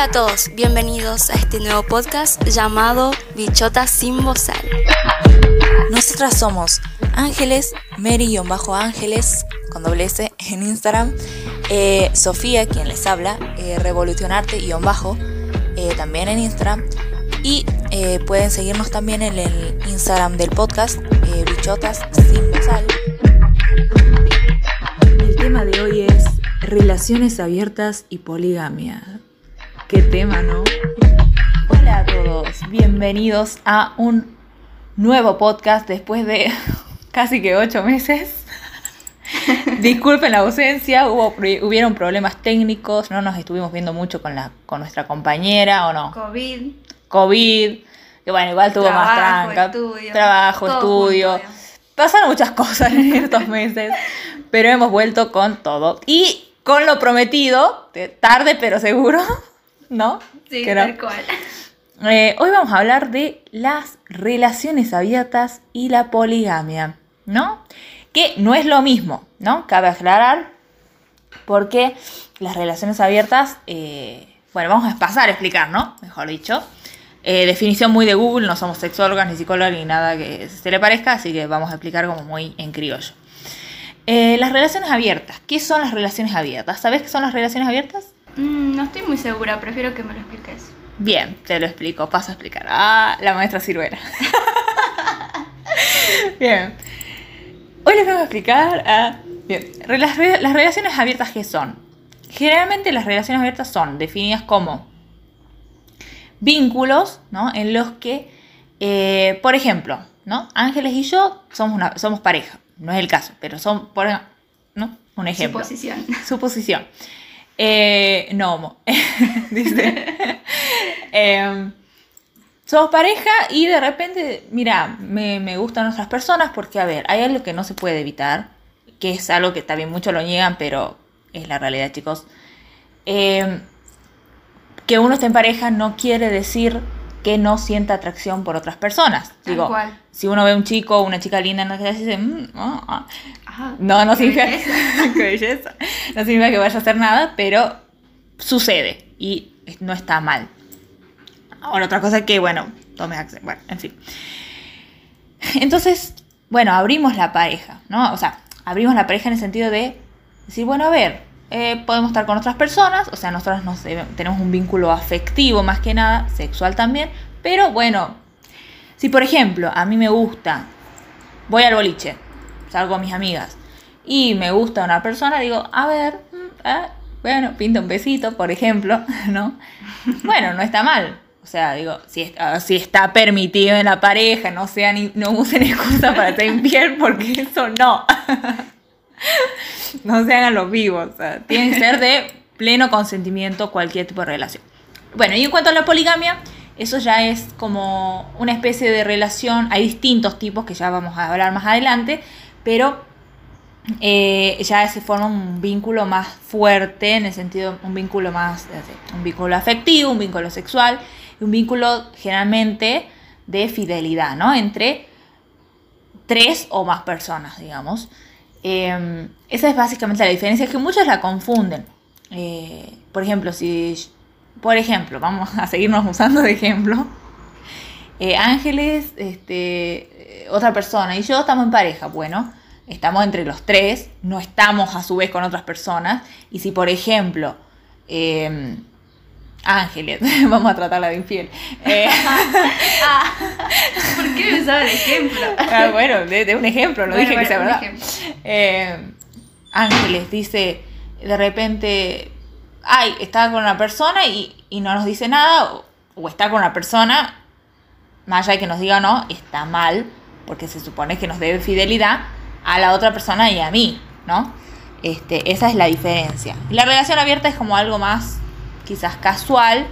Hola a todos, bienvenidos a este nuevo podcast llamado Bichota sin bozal. Nosotras somos Ángeles, Mary-Ángeles, con doble S en Instagram, eh, Sofía, quien les habla, eh, Revolucionarte-bajo, eh, también en Instagram, y eh, pueden seguirnos también en el Instagram del podcast, Bichotas sin bozal. El tema de hoy es relaciones abiertas y poligamia. Qué tema, ¿no? Hola a todos, bienvenidos a un nuevo podcast después de casi que ocho meses. Disculpen la ausencia, hubo, hubieron problemas técnicos, no nos estuvimos viendo mucho con, la, con nuestra compañera o no. COVID. COVID, que bueno, igual tuvo más tranca. estudio, trabajo, estudio. junto, Pasaron muchas cosas en estos meses, pero hemos vuelto con todo. Y con lo prometido, de- tarde pero seguro, ¿no? Sí, tal cual. Eh, hoy vamos a hablar de las relaciones abiertas y la poligamia, ¿no? Que no es lo mismo, ¿no? Cabe aclarar, porque las relaciones abiertas, eh, bueno, vamos a pasar a explicar, ¿no? Mejor dicho. Eh, definición muy de Google, no somos sexólogas ni psicólogas ni nada que se le parezca, así que vamos a explicar como muy en criollo. Eh, las relaciones abiertas, ¿qué son las relaciones abiertas? ¿Sabes qué son las relaciones abiertas? Mm, no estoy muy segura, prefiero que me lo expliques. Bien, te lo explico, paso a explicar. Ah, la maestra Ciruela. Bien. Hoy les vamos a explicar. ah, bien. Las, re- las relaciones abiertas, ¿qué son? Generalmente las relaciones abiertas son definidas como vínculos, ¿no? En los que, eh, por ejemplo, ¿no? Ángeles y yo somos, una, somos pareja. No es el caso, pero son, por ¿no? Un ejemplo. Suposición. Suposición. Eh, no homo. Dice. Em, somos pareja y de repente, mira, me, me gustan otras personas porque, a ver, hay algo que no se puede evitar, que es algo que también muchos lo niegan, pero es la realidad, chicos. Em, que uno esté en pareja no quiere decir que no sienta atracción por otras personas. Digo, cual. si uno ve un chico o una chica linda en la calle, dice, "Mm, ah, ah", Ajá, no, no significa belleza. qué belleza. No significa que vaya a hacer nada, pero sucede y no está mal. Ahora, otra cosa es que, bueno, tome acción. Bueno, en fin. Entonces, bueno, abrimos la pareja, ¿no? O sea, abrimos la pareja en el sentido de decir, bueno, a ver, eh, podemos estar con otras personas, o sea, nosotros tenemos un vínculo afectivo más que nada, sexual también, pero bueno, si por ejemplo a mí me gusta, voy al boliche, salgo con mis amigas y me gusta una persona, digo, a ver, mm, ah, bueno, pinta un besito, por ejemplo, ¿no? Bueno, no está mal. O sea, digo, si está, si está permitido en la pareja, no sean, no usen excusas para estar infiel, porque eso no. no se hagan los vivos. O sea, tiene que ser de pleno consentimiento cualquier tipo de relación. Bueno, y en cuanto a la poligamia, eso ya es como una especie de relación. Hay distintos tipos que ya vamos a hablar más adelante, pero eh, ya se forma un vínculo más fuerte, en el sentido, un vínculo más, un vínculo afectivo, un vínculo sexual, un vínculo generalmente de fidelidad, ¿no? Entre tres o más personas, digamos. Eh, esa es básicamente la diferencia, es que muchos la confunden. Eh, por ejemplo, si, por ejemplo, vamos a seguirnos usando de ejemplo. Eh, Ángeles, este, eh, otra persona y yo estamos en pareja. Bueno, estamos entre los tres, no estamos a su vez con otras personas. Y si, por ejemplo, eh, Ángeles, vamos a tratarla de infiel. Eh, Ah, ¿Por qué me usaba el ejemplo? ah, bueno, de, de un ejemplo, no Bueno, dije que sea verdad. Eh, Ángeles dice de repente, ay, está con una persona y, y no nos dice nada, o, o está con una persona, más allá de que nos diga no, está mal, porque se supone que nos debe fidelidad a la otra persona y a mí, ¿no? Este, esa es la diferencia. La relación abierta es como algo más, quizás casual.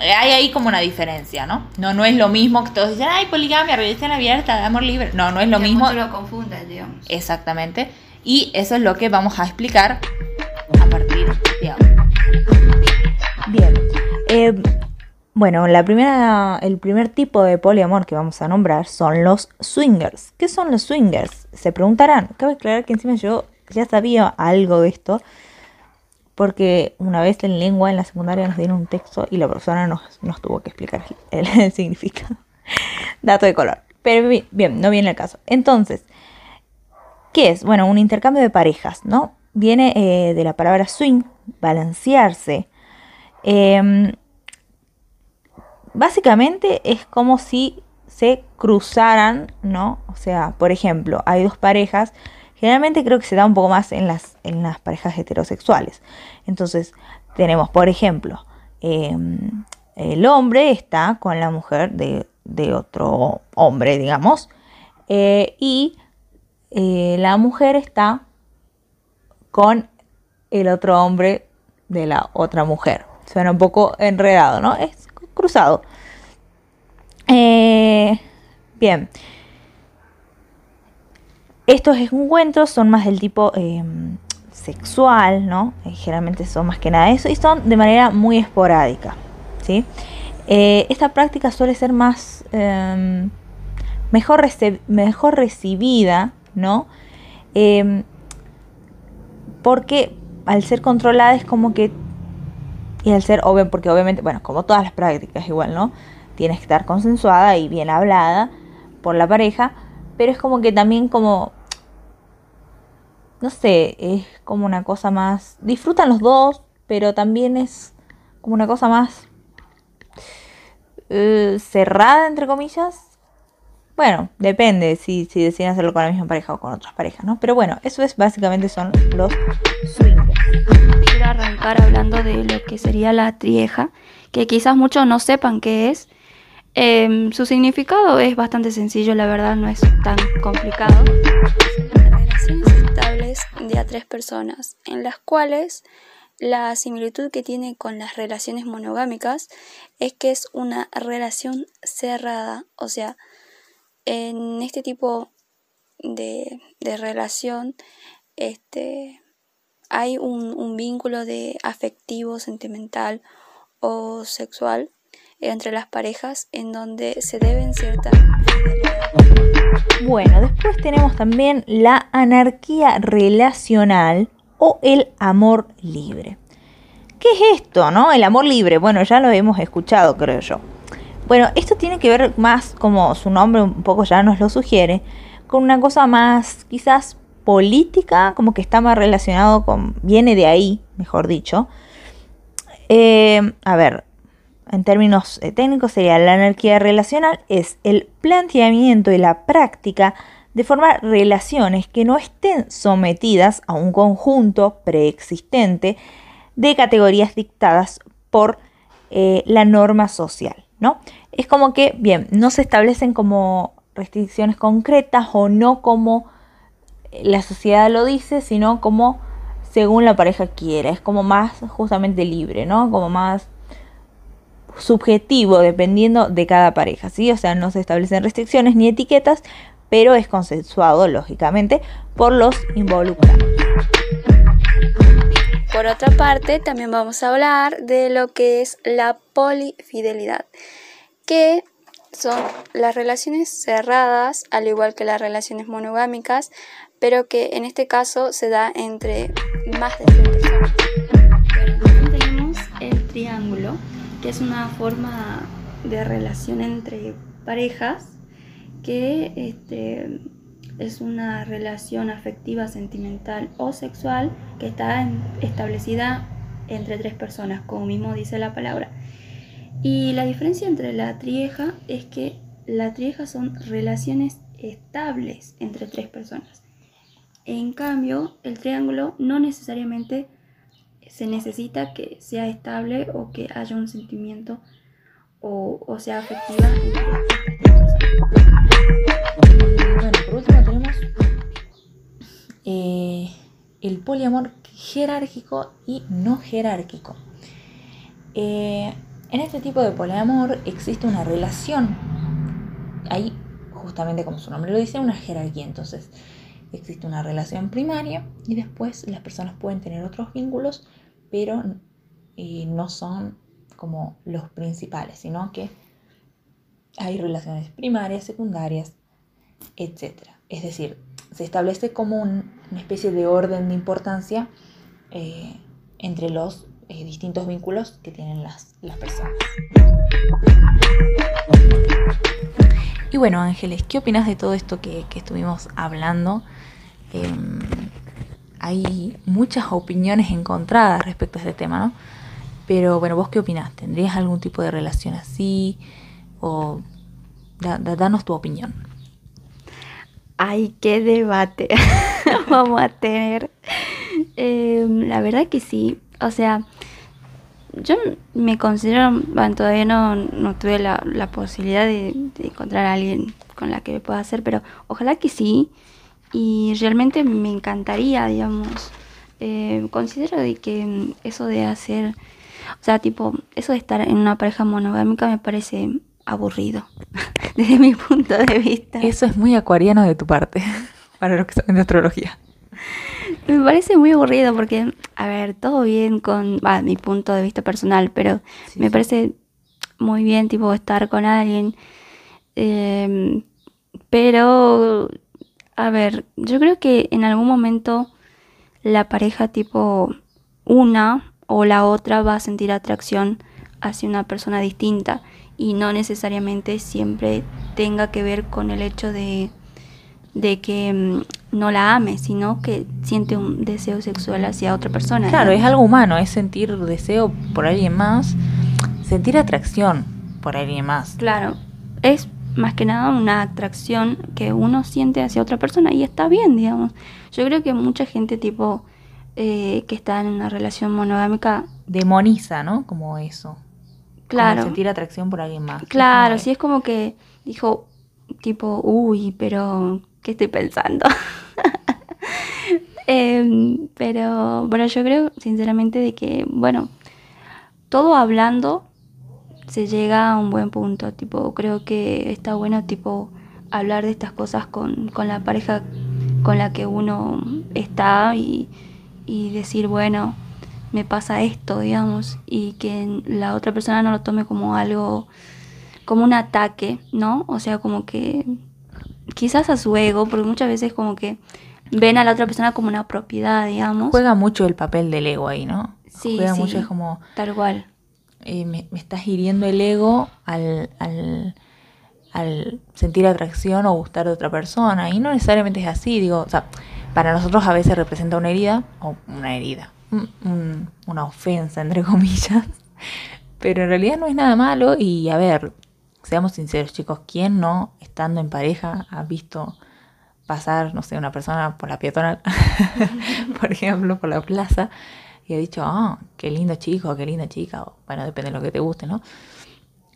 Eh, Hay ahí como una diferencia, ¿no? No, no es lo mismo que todos dicen, ay, poligamia, relación abierta, amor libre. No, no es lo Que mismo. muchos lo confunden, digamos. Exactamente. Y eso es lo que vamos a explicar a partir de ahora. Bien. eh, bueno, la primera, el primer tipo de poliamor que vamos a nombrar son los swingers. ¿Qué son los swingers? Se preguntarán. Cabe aclarar que encima yo ya sabía algo de esto, porque una vez en lengua en la secundaria nos dieron un texto y la profesora nos, nos tuvo que explicar el, significado. Dato de color. Pero bi- bien, no viene el caso. Entonces, ¿qué es? Bueno, un intercambio de parejas, ¿no? Viene eh, de la palabra swing, balancearse. Em, básicamente es como si se cruzaran, ¿no? O sea, por ejemplo, hay dos parejas. Generalmente creo que se da un poco más en las, en las parejas heterosexuales. Entonces, tenemos, por ejemplo, em, el hombre está con la mujer de, de otro hombre, digamos, eh, y eh, la mujer está con el otro hombre de la otra mujer. Suena un poco enredado, ¿no? Es cruzado. Eh, bien. Estos encuentros son más del tipo eh, sexual, ¿no? Eh, generalmente son más que nada eso y son de manera muy esporádica, ¿sí? Eh, esta práctica suele ser más eh, mejor, mejor recibida, ¿no? Eh, porque al ser controlada es como que y al ser obvio porque obviamente bueno como todas las prácticas igual no tienes que estar consensuada y bien hablada por la pareja pero es como que también como no sé es como una cosa más disfrutan los dos pero también es como una cosa más eh, cerrada entre comillas bueno, depende si, si deciden hacerlo con la misma pareja o con otras parejas, ¿no? Pero bueno, eso es básicamente son los swingers. Quiero arrancar hablando de lo que sería la trieja, que quizás muchos no sepan qué es. Em, su significado es bastante sencillo, la verdad no es tan complicado. Relaciones estables de a tres personas, en las cuales la similitud que tiene con las relaciones monogámicas es que es una relación cerrada, o sea, en este tipo de, de relación, este, hay un, un vínculo de afectivo, sentimental o sexual entre las parejas en donde se deben cierta fidelidad. Bueno, después tenemos también la anarquía relacional o el amor libre. ¿Qué es esto, no? El amor libre. Bueno, ya lo hemos escuchado, creo yo. Bueno, esto tiene que ver más, como su nombre un poco ya nos lo sugiere, con una cosa más quizás política, como que está más relacionado con, viene de ahí, mejor dicho. Eh, a ver, en términos eh, técnicos sería la anarquía relacional, es el planteamiento y la práctica de formar relaciones que no estén sometidas a un conjunto preexistente de categorías dictadas por eh, la norma social, ¿no? Es como que, bien, no se establecen como restricciones concretas o no como la sociedad lo dice, sino como según la pareja quiera. Es como más justamente libre, ¿no? Como más subjetivo dependiendo de cada pareja, ¿sí? O sea, no se establecen restricciones ni etiquetas, pero es consensuado, lógicamente, por los involucrados. Por otra parte, también vamos a hablar de lo que es la polifidelidad, que son las relaciones cerradas, al igual que las relaciones monogámicas, pero que en este caso se da entre más de tres personas. También tenemos el triángulo, que es una forma de relación entre parejas que este, es una relación afectiva, sentimental o sexual que está establecida entre tres personas, como mismo dice la palabra. Y la diferencia entre la trieja es que la trieja son relaciones estables entre tres personas. En cambio, el triángulo no necesariamente se necesita que sea estable o que haya un sentimiento o, o sea afectiva. Y bueno, por último tenemos eh, el poliamor jerárquico y no jerárquico. Eh, en este tipo de poliamor existe una relación. Hay, justamente como su nombre lo dice, una jerarquía. Entonces, existe una relación primaria y después las personas pueden tener otros vínculos, pero eh, no son como los principales, sino que hay relaciones primarias, secundarias, etc. Es decir, se establece como un- una especie de orden de importancia eh, entre los eh, distintos vínculos que tienen las, las personas. Y bueno, Ángeles, ¿qué opinas de todo esto que, que estuvimos hablando? Em, hay muchas opiniones encontradas respecto a este tema, ¿no? Pero bueno, ¿vos qué opinás? ¿Tendrías algún tipo de relación así? O da- da- danos tu opinión. Ay, qué debate vamos a tener. Eh, la verdad que sí. O sea, yo me considero, bueno, todavía no, no tuve la, la posibilidad de, encontrar a alguien con la que me pueda hacer, pero ojalá que sí. Y realmente me encantaría, digamos. Eh, considero de que eso de hacer, o sea, tipo, eso de estar en una pareja monogámica me parece aburrido, desde mi punto de vista. Eso es muy acuariano de tu parte, para los que saben de astrología. Me parece muy aburrido porque, a ver, todo bien con va, mi punto de vista personal, pero Sí, me sí. parece muy bien, tipo, estar con alguien. eh, pero, a ver, yo creo que en algún momento la pareja, tipo, una o la otra va a sentir atracción hacia una persona distinta y no necesariamente siempre tenga que ver con el hecho de de que mm, no la ame, sino que siente un deseo sexual hacia otra persona. Claro, es algo humano, es sentir deseo por alguien más, sentir atracción por alguien más. Claro, es más que nada una atracción que uno siente hacia otra persona y está bien, digamos. Yo creo que mucha gente tipo eh, que está en una relación monogámica, Demoniza, ¿no? Como eso. Como claro, sentir atracción por alguien más. claro, sí es como que dijo tipo, uy, pero ¿qué estoy pensando? Em, pero bueno, yo creo sinceramente de que, bueno, todo hablando se llega a un buen punto. Tipo, creo que está bueno, tipo, hablar de estas cosas con, con la pareja con la que uno está y, y decir, bueno, me pasa esto, digamos, y que la otra persona no lo tome como algo, como un ataque, ¿no? O sea, como que quizás a su ego, porque muchas veces como que ven a la otra persona como una propiedad, digamos. Juega mucho el papel del ego ahí, ¿no? Sí, Juega sí. mucho, es como, Tal cual. eh, me, me estás hiriendo el ego al, al, al sentir atracción o gustar de otra persona. Y no necesariamente es así, digo, o sea, para nosotros a veces representa una herida, o una herida, un- un- una ofensa, entre comillas. Pero en realidad no es nada malo y a ver, seamos sinceros chicos, ¿quién no, estando en pareja, ha visto pasar, no sé, una persona por la peatonal, por ejemplo, por la plaza, y ha dicho, ah, qué lindo chico, qué linda chica, o, bueno, depende de lo que te guste, ¿no?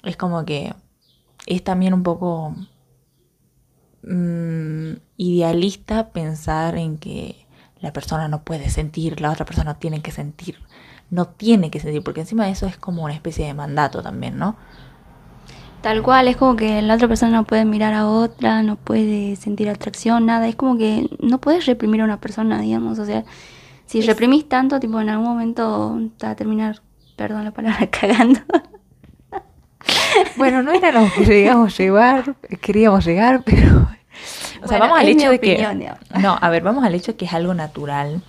Es como que es también un poco mm, idealista pensar en que la persona no puede sentir, la otra persona tiene que sentir, no tiene que sentir, porque encima de eso es como una especie de mandato también, ¿no? Tal cual, es como que la otra persona no puede mirar a otra, no puede sentir atracción, nada. Es como que no puedes reprimir a una persona, digamos. O sea, si reprimís tanto, tipo, en algún momento te va a terminar, perdón la palabra, cagando. Bueno, no era lo que a llevar, queríamos llegar, pero... O sea, Bueno, vamos al hecho de opinión, que... digamos. No, a ver, vamos al hecho de que es algo natural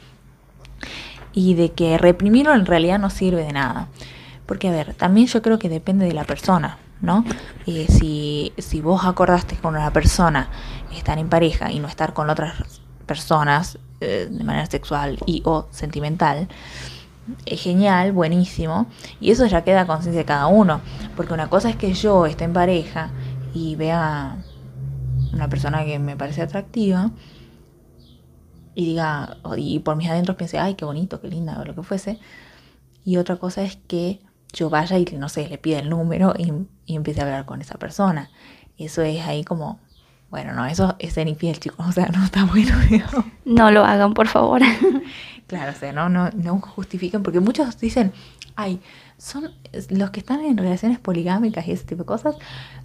y de que reprimirlo en realidad no sirve de nada. Porque, a ver, también yo creo que depende de la persona, ¿no? Eh, si, si vos acordaste con una persona estar en pareja y no estar con otras personas eh, de manera sexual y o sentimental, es genial, buenísimo. Y eso ya queda a conciencia de cada uno. Porque una cosa es que yo esté en pareja y vea una persona que me parece atractiva y diga, y por mis adentros piense, ay, qué bonito, qué linda, o lo que fuese. Y otra cosa es que yo vaya y, no sé, le pida el número y, y empiece a hablar con esa persona. Eso es ahí como, bueno, no, eso es ser infiel, chicos, o sea, no está bueno, digamos. No lo hagan, por favor. Claro, o sea, no, no, no justifiquen, porque muchos dicen, ay, son los que están en relaciones poligámicas y ese tipo de cosas,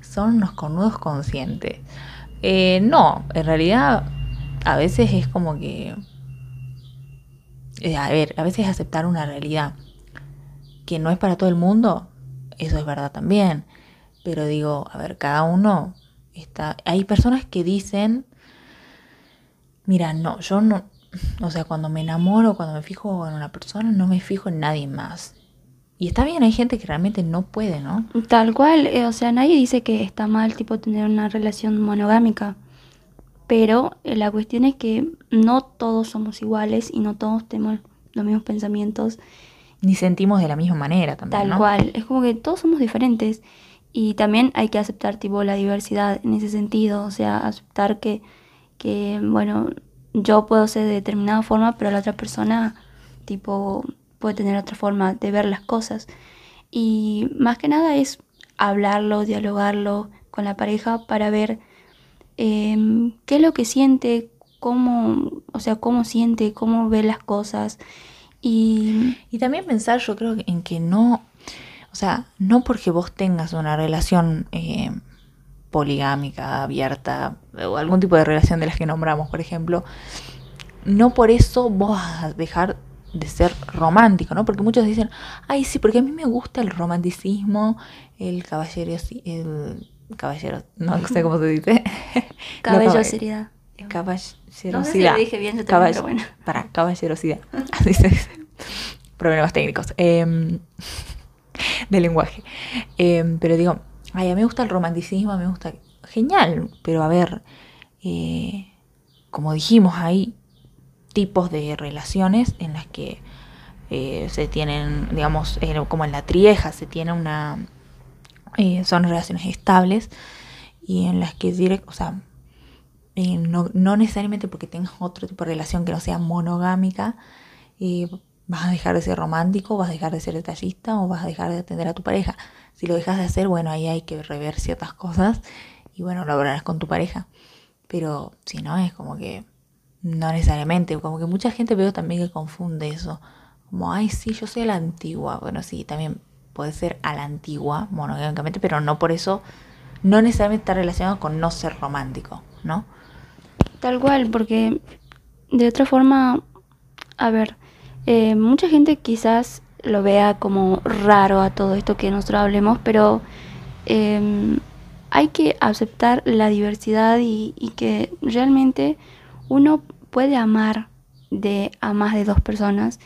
son unos cornudos conscientes. Eh, no, en realidad a veces es como que, eh, a ver, a veces aceptar una realidad que no es para todo el mundo, eso es verdad también, pero digo, a ver, cada uno está, hay personas que dicen, mira, no, yo no, o sea, cuando me enamoro, cuando me fijo en una persona, no me fijo en nadie más. Y está bien, hay gente que realmente no puede, ¿no? Tal cual, eh, o sea, nadie dice que está mal tipo tener una relación monogámica, pero eh, la cuestión es que no todos somos iguales y no todos tenemos los mismos pensamientos, Ni sentimos de la misma manera también, tal ¿no? cual, es como que todos somos diferentes y también hay que aceptar tipo la diversidad en ese sentido, o sea, aceptar que, que bueno, yo puedo ser de determinada forma, pero la otra persona tipo puede tener otra forma de ver las cosas. Y más que nada es hablarlo, dialogarlo con la pareja para ver em, qué es lo que siente, cómo, o sea, cómo siente, cómo ve las cosas. Y Y también pensar, yo creo, en que no, o sea, no porque vos tengas una relación eh, poligámica, abierta, o algún tipo de relación de las que nombramos, por ejemplo, no por eso vos vas a dejar de ser romántico, ¿no? Porque muchos dicen, ay, sí, porque a mí me gusta el romanticismo, el caballero, el caballero, no sé cómo se dice. caballerosidad. Caballerosidad. No sé si lo dije bien yo también, pero bueno. Para, caballerosidad. Así se dice. Problemas técnicos. em, de lenguaje. Em, pero digo, a mí me gusta el romanticismo, me gusta. Genial, pero a ver, eh, como dijimos, hay tipos de relaciones en las que eh, se tienen, digamos, como en la trieja, se tiene una. eh, son relaciones estables y en las que direct, o sea, no, no necesariamente porque tengas otro tipo de relación que no sea monogámica, vas a dejar de ser romántico, vas a dejar de ser detallista o vas a dejar de atender a tu pareja. Si lo dejas de hacer, bueno, ahí hay que rever ciertas cosas y bueno, lo hablarás con tu pareja. Pero si no, es como que no necesariamente, como que mucha gente veo también que confunde eso. Como, ay, sí, yo soy a la antigua. Bueno, sí, también puede ser a la antigua, monogámicamente, pero no por eso, no necesariamente está relacionado con no ser romántico, ¿no? Tal cual, porque de otra forma, a ver, eh, mucha gente quizás lo vea como raro a todo esto que nosotros hablemos, pero eh, hay que aceptar la diversidad y, y que realmente uno puede amar de a más de dos personas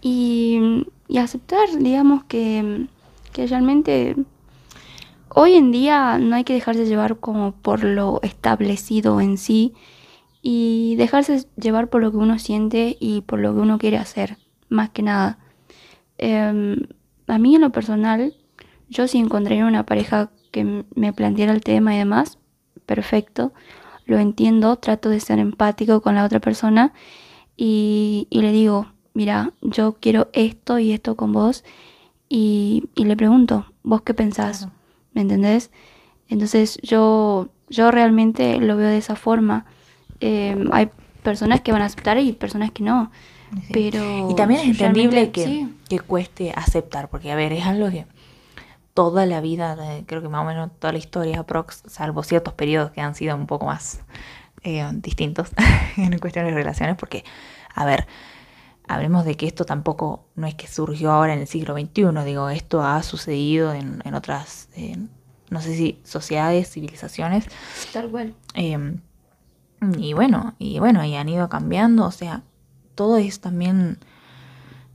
y, y aceptar, digamos, que, que realmente hoy en día no hay que dejarse llevar como por lo establecido en sí y dejarse llevar por lo que uno siente y por lo que uno quiere hacer, más que nada. Em, a mí en lo personal, yo si encontraría una pareja que me planteara el tema y demás, perfecto, lo entiendo, trato de ser empático con la otra persona y, y le digo, mira, yo quiero esto y esto con vos y, y le pregunto, ¿vos qué pensás? Claro. ¿Me entendés? Entonces yo, yo realmente lo veo de esa forma. Eh, hay personas que van a aceptar y personas que no. Sí. Pero Y también es entendible que, sí. que cueste aceptar, porque a ver, es algo que toda la vida, de- creo que más o menos toda la historia, prox, salvo ciertos periodos que han sido un poco más eh, distintos en cuestiones de relaciones, porque, a ver, hablemos de que esto tampoco no es que surgió ahora en el siglo XXI, digo, esto ha sucedido en, en otras, eh, no sé si sociedades, civilizaciones, Tal cual. eh, y bueno, y bueno, y han ido cambiando, o sea, todo es también,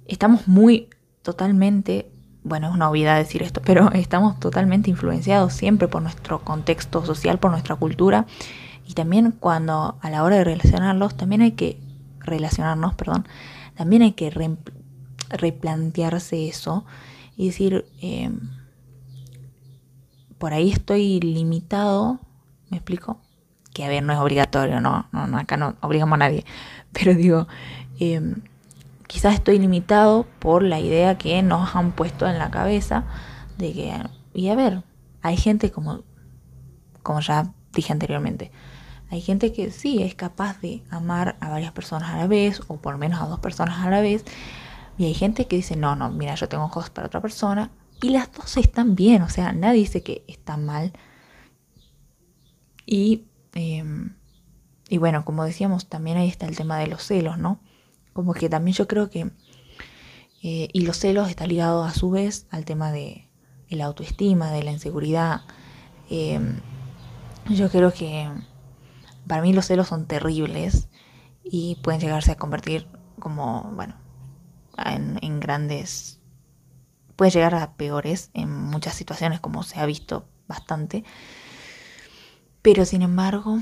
estamos muy totalmente, bueno, es una obviedad decir esto, pero estamos totalmente influenciados siempre por nuestro contexto social, por nuestra cultura, y también cuando a la hora de relacionarlos, también hay que relacionarnos, perdón, también hay que re- replantearse eso y decir, eh, por ahí estoy limitado, ¿me explico? Que a ver, no es obligatorio, no, no, acá no obligamos a nadie, pero digo, eh, quizás estoy limitado por la idea que nos han puesto en la cabeza de que, y a ver, hay gente como, como ya dije anteriormente, hay gente que sí es capaz de amar a varias personas a la vez, o por menos a dos personas a la vez, y hay gente que dice, no, no, mira, yo tengo ojos para otra persona, y las dos están bien, o sea, nadie dice que está mal. Y, eh, y bueno, como decíamos, también ahí está el tema de los celos, ¿no? Como que también yo creo que, eh, y los celos está ligado a su vez al tema de, de la autoestima, de la inseguridad. Eh, yo creo que para mí los celos son terribles y pueden llegarse a convertir como, bueno, en, en grandes... Puede llegar a peores en muchas situaciones, como se ha visto bastante. Pero sin embargo,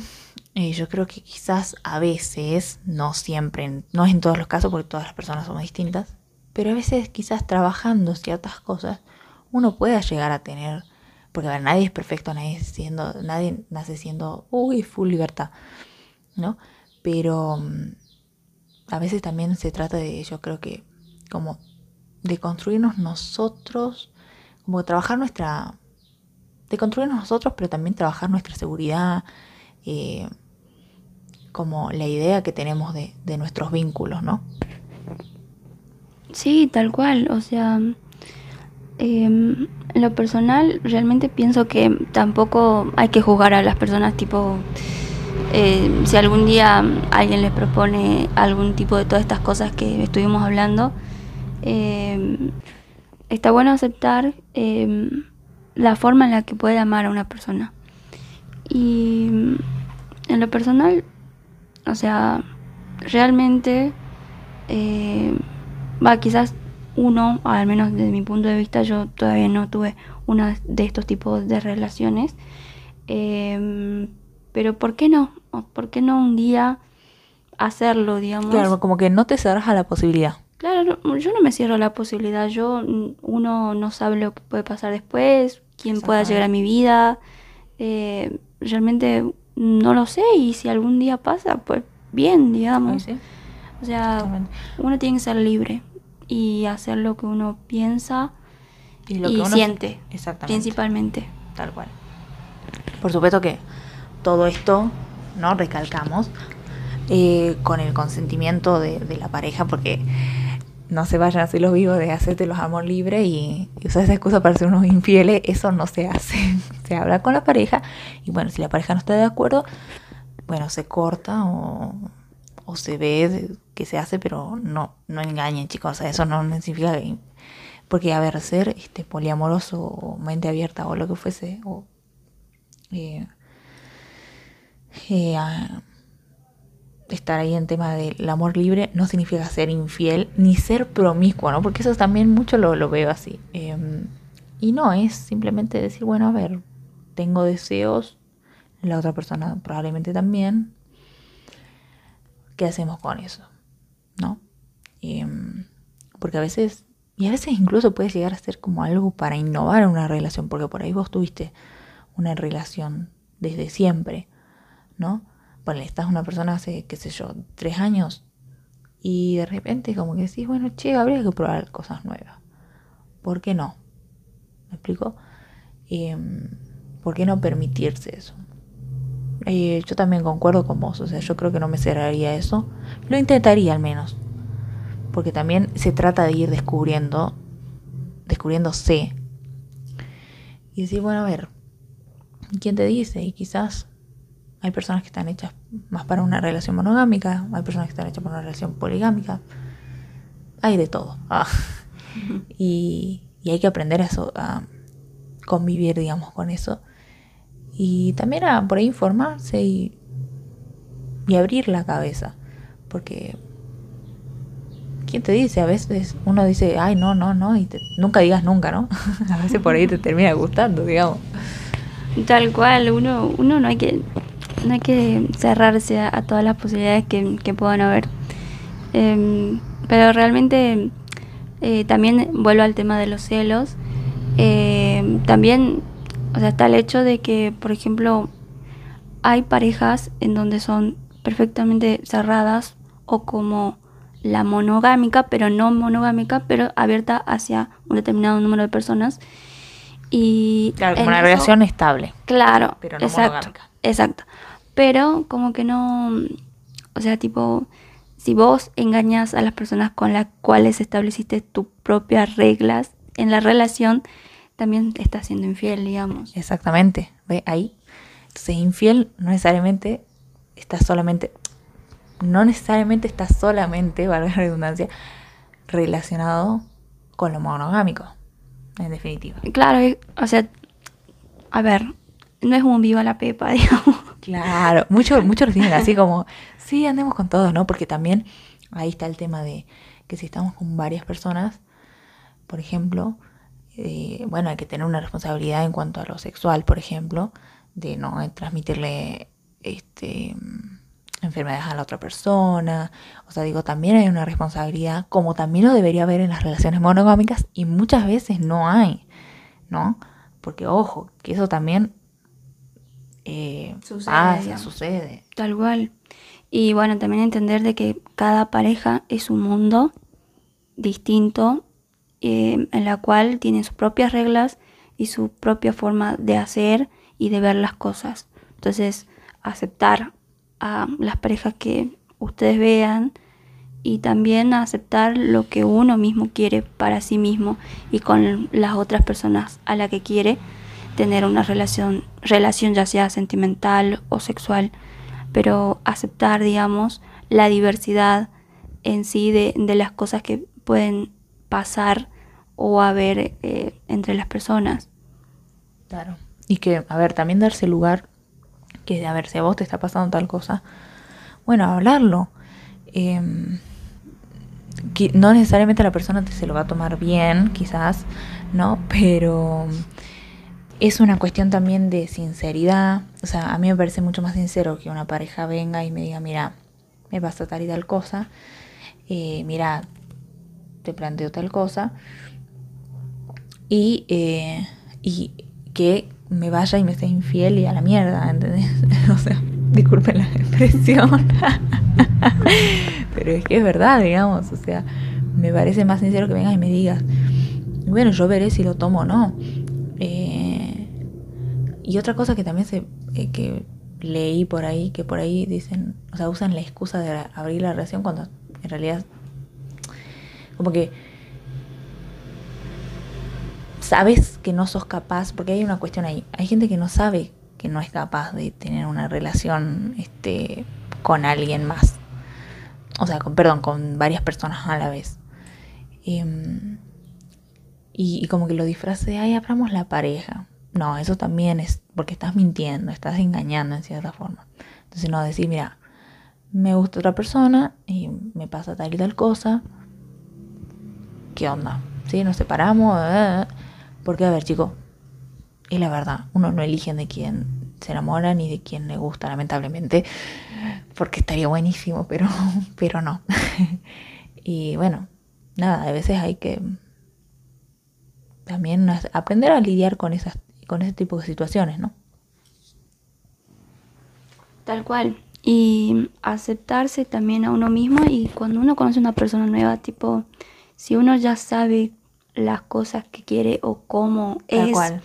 eh, yo creo que quizás a veces, no siempre, no es en todos los casos porque todas las personas somos distintas, pero a veces quizás trabajando ciertas cosas, uno pueda llegar a tener, porque a ver, nadie es perfecto, nadie, siendo, nadie nace siendo, uy, full libertad, ¿no? Pero mm, a veces también se trata de, yo creo que, como de construirnos nosotros, como trabajar nuestra, de construirnos nosotros, pero también trabajar nuestra seguridad, eh, como la idea que tenemos de, nuestros vínculos, ¿no? Sí, tal cual. O sea, em, en lo personal, realmente pienso que tampoco hay que juzgar a las personas tipo... eh, si algún día alguien les propone algún tipo de todas estas cosas que estuvimos hablando, em, está bueno aceptar em, la forma en la que puede amar a una persona. Y en lo personal, o sea, realmente, eh, va, quizás uno, al menos desde mi punto de vista, yo todavía no tuve una de estos tipos de relaciones. Em, pero ¿por qué no? ¿O ¿Por qué no un día hacerlo, digamos? Claro, como que no te cerras a la posibilidad. Claro, no- yo no me cierro la posibilidad. Yo, mm, uno no sabe lo que puede pasar después, quién pueda llegar a mi vida. eh, realmente no lo sé y si algún día pasa, pues bien, digamos. ¿Sí? O sea, uno tiene que ser libre y hacer lo que uno piensa Y y, lo que uno- siente, Exactamente. principalmente. Tal cual. Por supuesto que todo esto, ¿no? Recalcamos, eh, con el consentimiento de, de la pareja, porque no se vayan así los vivos de hacerte los amor libre y, y usar esa excusa para ser unos infieles, eso no se hace. se habla con la pareja y bueno, si la pareja no está de acuerdo, bueno, se corta o, o se ve que se hace, pero no, no engañen chicos, o sea, eso no significa que... Porque, a ver, ser este, poliamoroso o mente abierta o lo que fuese, o eh, eh, ah, estar ahí en tema del amor libre no significa ser infiel ni ser promiscuo, ¿no? Porque eso también mucho lo, lo veo así. Eh, y no, es simplemente decir, bueno, a ver, tengo deseos, la otra persona probablemente también. ¿Qué hacemos con eso? ¿No? Em, porque a veces, y a veces incluso puede llegar a ser como algo para innovar en una relación, porque por ahí vos tuviste una relación desde siempre, ¿no? Bueno, estás una persona hace, qué sé yo, tres años y de repente como que decís, bueno, che, habría que probar cosas nuevas. ¿Por qué no? ¿Me explico? Em, ¿Por qué no permitirse eso? Eh, yo también concuerdo con vos, o sea, yo creo que no me cerraría eso. Lo intentaría al menos. Porque también se trata de ir descubriendo, descubriéndose. Y decir, bueno, a ver, ¿quién te dice? Y quizás hay personas que están hechas más para una relación monogámica, hay personas que están hechas para una relación poligámica. Hay de todo. Ah. Y, y hay que aprender a, eso, a convivir, digamos, con eso. Y también a por ahí informarse y, y abrir la cabeza. Porque, ¿quién te dice? A veces uno dice, ay, no, no, no, y te- nunca digas nunca, ¿no? a veces por ahí te termina gustando, digamos. Tal cual, uno, uno no hay que no hay que cerrarse a, a todas las posibilidades que, que puedan haber. Em, pero realmente eh, también vuelvo al tema de los celos. Em, también, o sea, está el hecho de que, por ejemplo, hay parejas en donde son perfectamente cerradas o como la monogámica, pero no monogámica, pero abierta hacia un determinado número de personas. Y Claro, como una eso- relación estable. Claro, Pero no exacto, monogámica. exacto. Pero como que no, o sea, tipo, si vos engañas a las personas con las cuales estableciste tus propias reglas en la relación, también estás siendo infiel, digamos. Exactamente. ¿Ve? Ahí. Entonces, infiel no necesariamente está solamente. No necesariamente está solamente, valga la redundancia, relacionado con lo monogámico. En definitiva. Claro, o sea, a ver, no es un viva la pepa, digamos. Claro, muchos muchos lo así como, sí, andemos con todos, ¿no? Porque también ahí está el tema de que si estamos con varias personas, por ejemplo, eh, bueno, hay que tener una responsabilidad en cuanto a lo sexual, por ejemplo, de no transmitirle este enfermedades a la otra persona. O sea, digo, también hay una responsabilidad, como también lo debería haber en las relaciones monogámicas, y muchas veces no hay, ¿no? Porque, ojo, que eso también eh, Sucede, pasa, digamos. sucede. Tal cual. Y bueno, también entender de que cada pareja es un mundo distinto eh, en la cual tiene sus propias reglas y su propia forma de hacer y de ver las cosas. Entonces, aceptar a las parejas que ustedes vean y también aceptar lo que uno mismo quiere para sí mismo y con las otras personas a la que quiere tener una relación, relación ya sea sentimental o sexual, pero aceptar, digamos, la diversidad en sí de, de las cosas que pueden pasar o haber eh, entre las personas. Claro. Y que, a ver, también darse lugar, que, a ver, si a vos te está pasando tal cosa, bueno, hablarlo. Em, no necesariamente la persona te se lo va a tomar bien, quizás, ¿no? Pero es una cuestión también de sinceridad. O sea, a mí me parece mucho más sincero que una pareja venga y me diga, mira, me pasa tal y tal cosa, eh, mira, te planteo tal cosa, y, eh, y que me vaya y me sea infiel y a la mierda, ¿entendés? o sea, disculpen la expresión. Pero es que es verdad, digamos, o sea, me parece más sincero que vengas y me digas, bueno, yo veré si lo tomo o no. Y otra cosa que también se, eh, que leí por ahí, que por ahí dicen, o sea, usan la excusa de abrir la relación cuando en realidad como que sabes que no sos capaz, porque hay una cuestión ahí, hay gente que no sabe que no es capaz de tener una relación este, con alguien más. O sea, con, perdón, con varias personas a la vez. Em, y, y como que lo disfrace de, ay, abramos la pareja. No, eso también es porque estás mintiendo, estás engañando en cierta forma. Entonces no decir, mira, me gusta otra persona y me pasa tal y tal cosa. ¿Qué onda? ¿Sí? Nos separamos. eh, Porque, a ver, chicos, es la verdad. Uno no elige de quién se enamora ni de quién le gusta, lamentablemente. Porque estaría buenísimo, pero, pero no. y bueno, nada, a veces hay que también aprender a lidiar con esas con ese tipo de situaciones, ¿no? Tal cual. Y aceptarse también a uno mismo y cuando uno conoce a una persona nueva, tipo, si uno ya sabe las cosas que quiere o cómo Tal es, cual.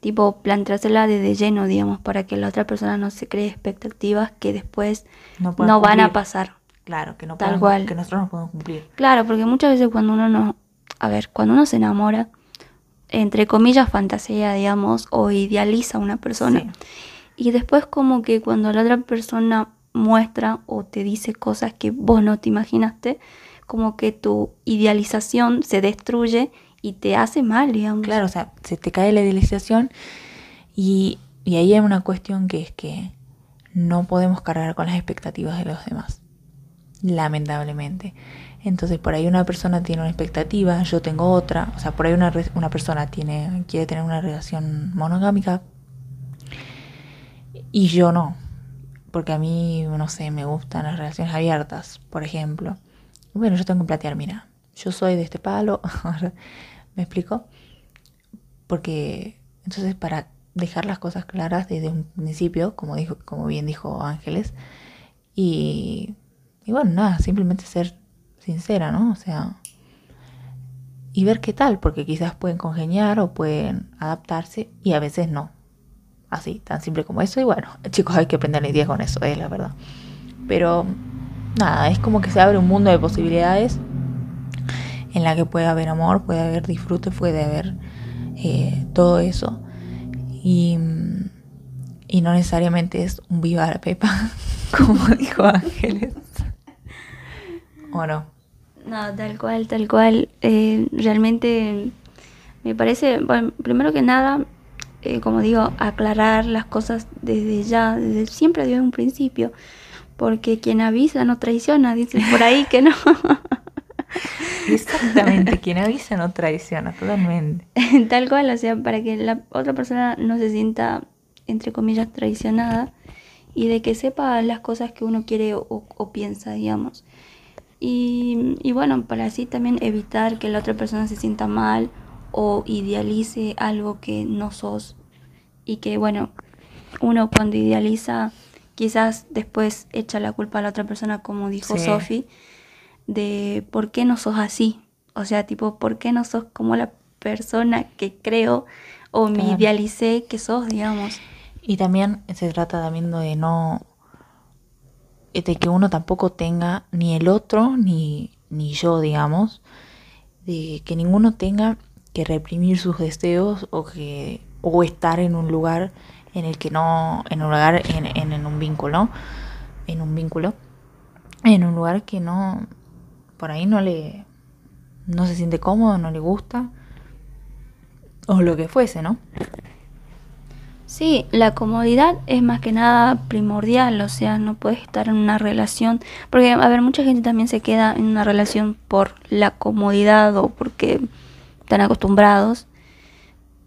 tipo, planteársela desde lleno, digamos, para que la otra persona no se cree expectativas que después No, van a pasar. Claro, que no Tal podemos- cual. que nosotros no podemos cumplir. Claro, porque muchas veces cuando uno no, a ver, cuando uno se enamora, entre comillas, fantasea, digamos, o idealiza a una persona. Sí. Y después como que cuando la otra persona muestra o te dice cosas que vos no te imaginaste, como que tu idealización se destruye y te hace mal, digamos. Claro, o sea, se te cae la idealización y, y ahí hay una cuestión que es que no podemos cargar con las expectativas de los demás, lamentablemente. Entonces, por ahí una persona tiene una expectativa, yo tengo otra, o sea, por ahí una, una persona tiene, quiere tener una relación monogámica y yo no, porque a mí, no sé, me gustan las relaciones abiertas, por ejemplo. Bueno, yo tengo que plantear, mira, yo soy de este palo, ¿me explico? Porque entonces para dejar las cosas claras desde un principio, como dijo, como bien dijo Ángeles, y, y bueno, nada, simplemente ser sincera, ¿no? O sea, y ver qué tal, porque quizás pueden congeniar o pueden adaptarse y a veces no. Así, tan simple como eso. Y bueno, chicos, hay que aprender el día con eso, es la verdad. Pero nada, es como que se abre un mundo de posibilidades en la que puede haber amor, puede haber disfrute, puede haber eh, todo eso. Y, y no necesariamente es un viva la pepa, como dijo Ángeles. ¿O no? No, tal cual, tal cual. Eh, realmente me parece, bueno, primero que nada, eh, como digo, aclarar las cosas desde ya, desde siempre desde un principio, porque quien avisa no traiciona, dicen por ahí que no. Exactamente, quien avisa no traiciona, totalmente. Tal cual, o sea, para que la otra persona no se sienta, entre comillas, traicionada y de que sepa las cosas que uno quiere o, o piensa, digamos. Y, y bueno, para así también evitar que la otra persona se sienta mal o idealice algo que no sos y que bueno, uno cuando idealiza quizás después echa la culpa a la otra persona como dijo Sí. Sofi de por qué no sos así, o sea, tipo, por qué no sos como la persona que creo o me Claro. idealicé que sos, digamos. Y también se trata también de no de que uno tampoco tenga ni el otro ni, ni yo, digamos, de que ninguno tenga que reprimir sus deseos o que o estar en un lugar en el que no en un lugar en, en, en un vínculo, en un vínculo, en un lugar que no por ahí no le no se siente cómodo, no le gusta o lo que fuese, ¿no? Sí, la comodidad es más que nada primordial, o sea, no puedes estar en una relación, porque a ver, mucha gente también se queda en una relación por la comodidad o porque están acostumbrados,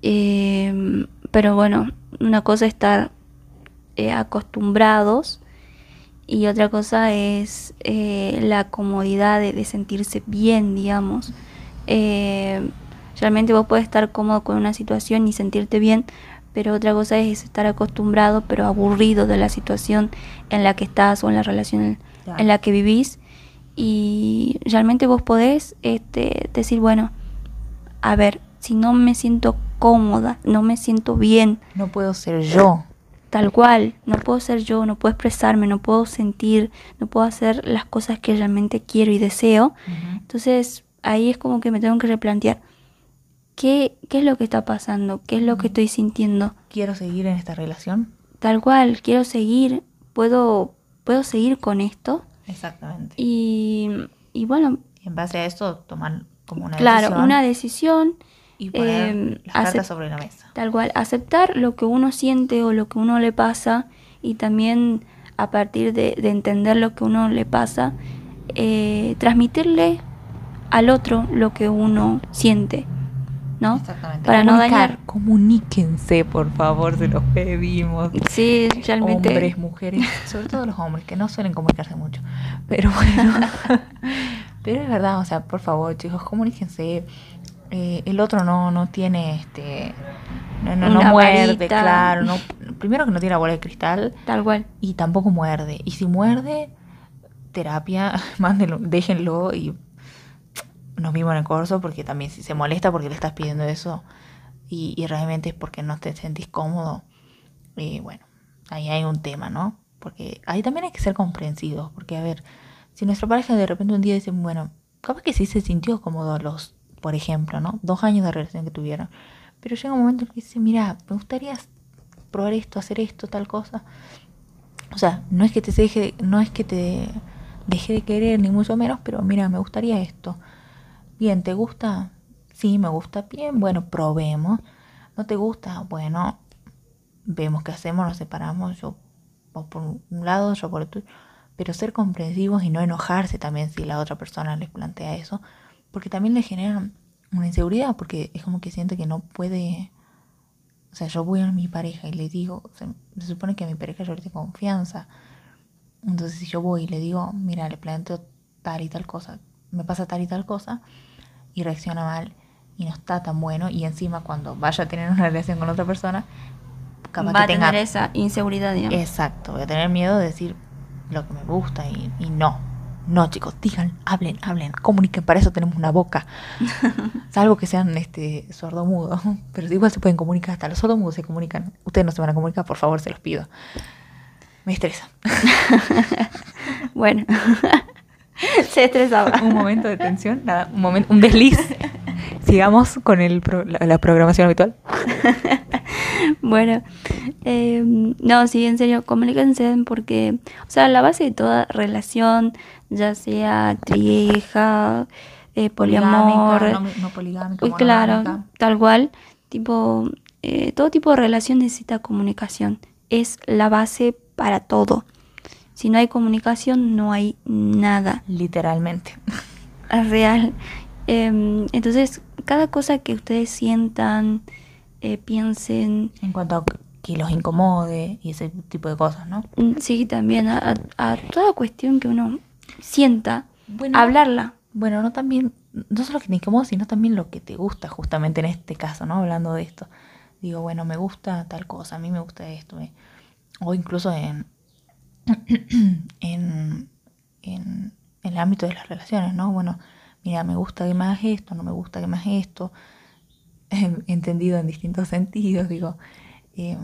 Eh, pero bueno, una cosa es estar eh, acostumbrados y otra cosa es eh, la comodidad de, de sentirse bien, digamos. Eh, realmente vos puedes estar cómodo con una situación y sentirte bien, pero otra cosa es estar acostumbrado pero aburrido de la situación en la que estás o en la relación en la que vivís. Y realmente vos podés este, decir, bueno, a ver, si no me siento cómoda, no me siento bien, No puedo ser yo. tal cual, no puedo ser yo, no puedo expresarme, no puedo sentir, no puedo hacer las cosas que realmente quiero y deseo, entonces ahí es como que me tengo que replantear qué, qué es lo que está pasando, qué es lo que estoy sintiendo. Quiero seguir en esta relación. Tal cual, quiero seguir, puedo, puedo seguir con esto. Exactamente. Y, y bueno, Y en base a eso tomar como una claro, decisión una decisión, y poner em, las cartas sobre la mesa. tal cual, aceptar lo que uno siente o lo que uno le pasa y también a partir de, de entender lo que uno le pasa, eh, transmitirle al otro lo que uno siente, ¿no? Exactamente. Para no dañar. Comuníquense, por favor, se los pedimos. Sí, realmente. Hombres, mujeres, sobre todo los hombres, que no suelen comunicarse mucho. Pero bueno. Pero es verdad, o sea, por favor, chicos, comuníquense. Eh, el otro no, no tiene este. No, no, muerde, varita. claro. No, primero que no tiene la bola de cristal. Tal cual. y tampoco muerde. Y si muerde, terapia, mándenlo, déjenlo y nos vimos en el corso porque también si se molesta porque le estás pidiendo eso y, y realmente es porque no te sentís cómodo, y bueno, ahí hay un tema, ¿no? Porque ahí también hay que ser comprensivos, porque a ver, si nuestra pareja de repente un día dice, bueno, capaz que sí se sintió cómodo los, por ejemplo, ¿no? Dos años de relación que tuvieron, pero llega un momento en que dice, mira, me gustaría probar esto, hacer esto, tal cosa. O sea, no es que te deje, no es que te deje de querer ni mucho menos, pero mira, me gustaría esto. Bien, ¿te gusta? Sí, me gusta. Bien, bueno, probemos. ¿No te gusta? Bueno, vemos qué hacemos, nos separamos, yo vos por un lado, yo por otro. Pero ser comprensivos y no enojarse también si la otra persona les plantea eso, porque también le generan una inseguridad, porque es como que siente que no puede o sea, yo voy a mi pareja y le digo, se supone que a mi pareja yo le tengo confianza. Entonces, si yo voy y le digo, mira, le planteo tal y tal cosa, me pasa tal y tal cosa, y reacciona mal, y no está tan bueno, y encima cuando vaya a tener una relación con otra persona, capaz Va a tenga... tener esa inseguridad, digamos. Exacto, voy a tener miedo de decir lo que me gusta y, y no. No, chicos, digan, hablen, hablen, comuniquen, para eso tenemos una boca. Salvo que sean este sordomudos, pero igual se pueden comunicar, hasta los sordomudos se comunican. Ustedes no se van a comunicar, por favor, se los pido. Me estresa. Bueno, se estresaba. un momento de tensión, nada, un momento, un desliz. Sigamos con el pro- la, la programación habitual. Bueno, eh, no, sí, en serio, comuníquense porque, o sea, la base de toda relación, ya sea trieja, eh, poliamor, no, no poligámica, Uy, claro, tal cual, tipo, eh, todo tipo de relación necesita comunicación. Es la base para todo. Si no hay comunicación, no hay nada. Literalmente. Real. Em, entonces, cada cosa que ustedes sientan, eh, piensen, En cuanto a que los incomode y ese tipo de cosas, ¿no? mm, sí, también a, a- toda cuestión que uno sienta, Bueno, hablarla. Bueno, no también, no solo que te incomoda, sino también lo que te gusta, justamente en este caso, ¿no? Hablando de esto. Digo, bueno, me gusta tal cosa, a mí me gusta esto. me- O incluso en, en, en, en el ámbito de las relaciones, ¿no? Bueno, mira, me gusta que me hagas esto, no me gusta que me hagas esto. Entendido en distintos sentidos, digo. eh,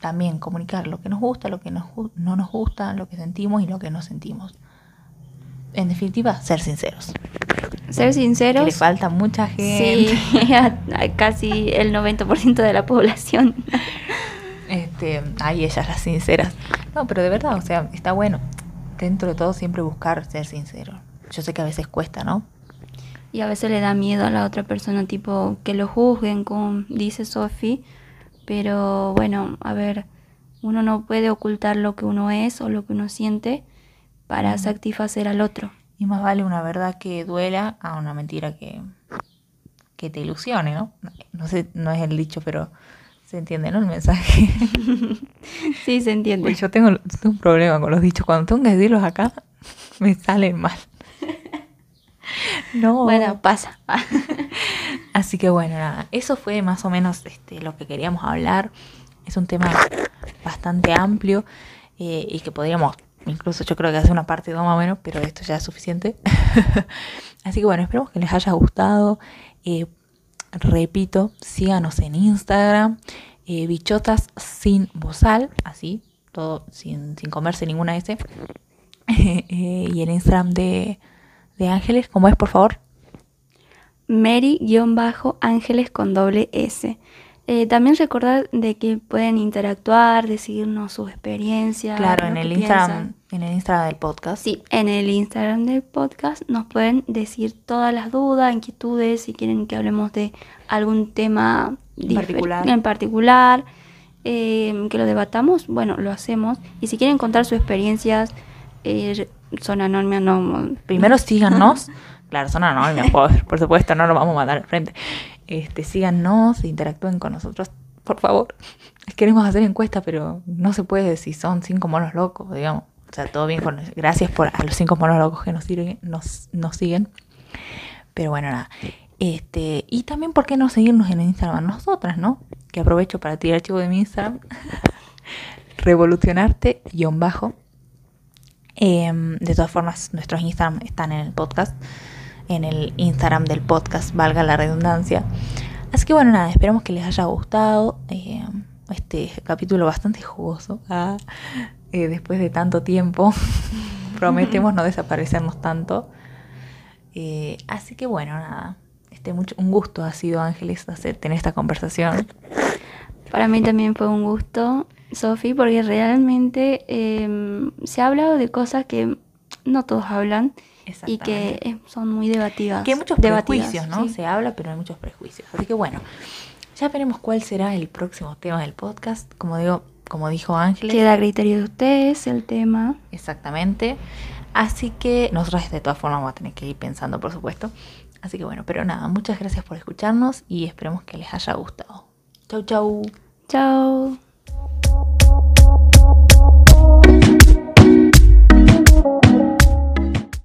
también comunicar lo que nos gusta, lo que nos, no nos gusta, lo que sentimos y lo que no sentimos. En definitiva, ser sinceros. Ser Que sinceros. le falta mucha gente. Sí, a, a casi el 90% de la población. Este, ay, ellas las sinceras. No, pero de verdad, o sea, está bueno. Dentro de todo siempre buscar ser sincero. Yo sé que a veces cuesta, ¿no? Y a veces le da miedo a la otra persona, tipo, que lo juzguen, como dice Sophie. Pero bueno, a ver, uno no puede ocultar lo que uno es o lo que uno siente para satisfacer al otro. Y más vale una verdad que duela a una mentira que, que te ilusione, ¿no? No sé, no es el dicho, pero se entiende, ¿no? El mensaje. Sí, se entiende. Pues yo tengo, un problema con los dichos. Cuando tengo que decirlos acá, me salen mal. No. Bueno, pasa. Así que bueno, nada, eso fue más o menos este, lo que queríamos hablar. Es un tema bastante amplio eh, y que podríamos, incluso yo creo que hacer una parte dos más o menos, pero esto ya es suficiente. Así que bueno, esperemos que les haya gustado. Eh, repito, síganos en Instagram, eh, bichotas sin bozal, así, todo sin, sin comerse ninguna S. Eh, y el Instagram de, de Ángeles, ¿cómo es, por favor? Mary-ángeles con doble S. Eh, también recordar de que pueden interactuar, de seguirnos sus experiencias. Claro, lo en el piensan. Instagram, en el Instagram del podcast. Sí, en el Instagram del podcast nos pueden decir todas las dudas, inquietudes, si quieren que hablemos de algún tema En particular. en particular, eh, que lo debatamos, bueno, lo hacemos. Y si quieren contar sus experiencias, eh, son anónimas, no. Primero síganos. claro, son anónimas, por, por supuesto, no nos vamos a mandar al frente. Este, síganos, interactúen con nosotros, por favor. Queremos hacer encuesta, pero no se puede si son cinco monos locos, digamos. O sea, todo bien Gracias por a los cinco monos locos que nos, siguen- nos, nos siguen. Pero bueno, nada. Este, y también, ¿por qué no seguirnos en Instagram nosotras, no? Que aprovecho para tirar archivo de mi Instagram. Revolucionarte guion bajo. Em, de todas formas, nuestros Instagram están en el podcast, en el Instagram del podcast, valga la redundancia. Así que bueno, nada, esperamos que les haya gustado em, este capítulo bastante jugoso. ah, eh, después de tanto tiempo, prometemos no desaparecernos tanto. Eh, así que bueno, nada, este, mucho, un gusto ha sido Ángeles hacer, tener esta conversación. Para mí también fue un gusto, Sofi, porque realmente eh, se ha hablado de cosas que no todos hablan y que son muy debatidas. Que hay muchos debatidas, prejuicios, ¿no? sí. Se habla, pero hay muchos prejuicios. Así que bueno, ya veremos cuál será el próximo tema del podcast. Como digo, como dijo Ángeles. Queda a criterio de ustedes el tema. Exactamente. Así que nosotros de todas formas vamos a tener que ir pensando, por supuesto. Así que bueno, pero nada, muchas gracias por escucharnos y esperemos que les haya gustado. Chau, chau. Chao.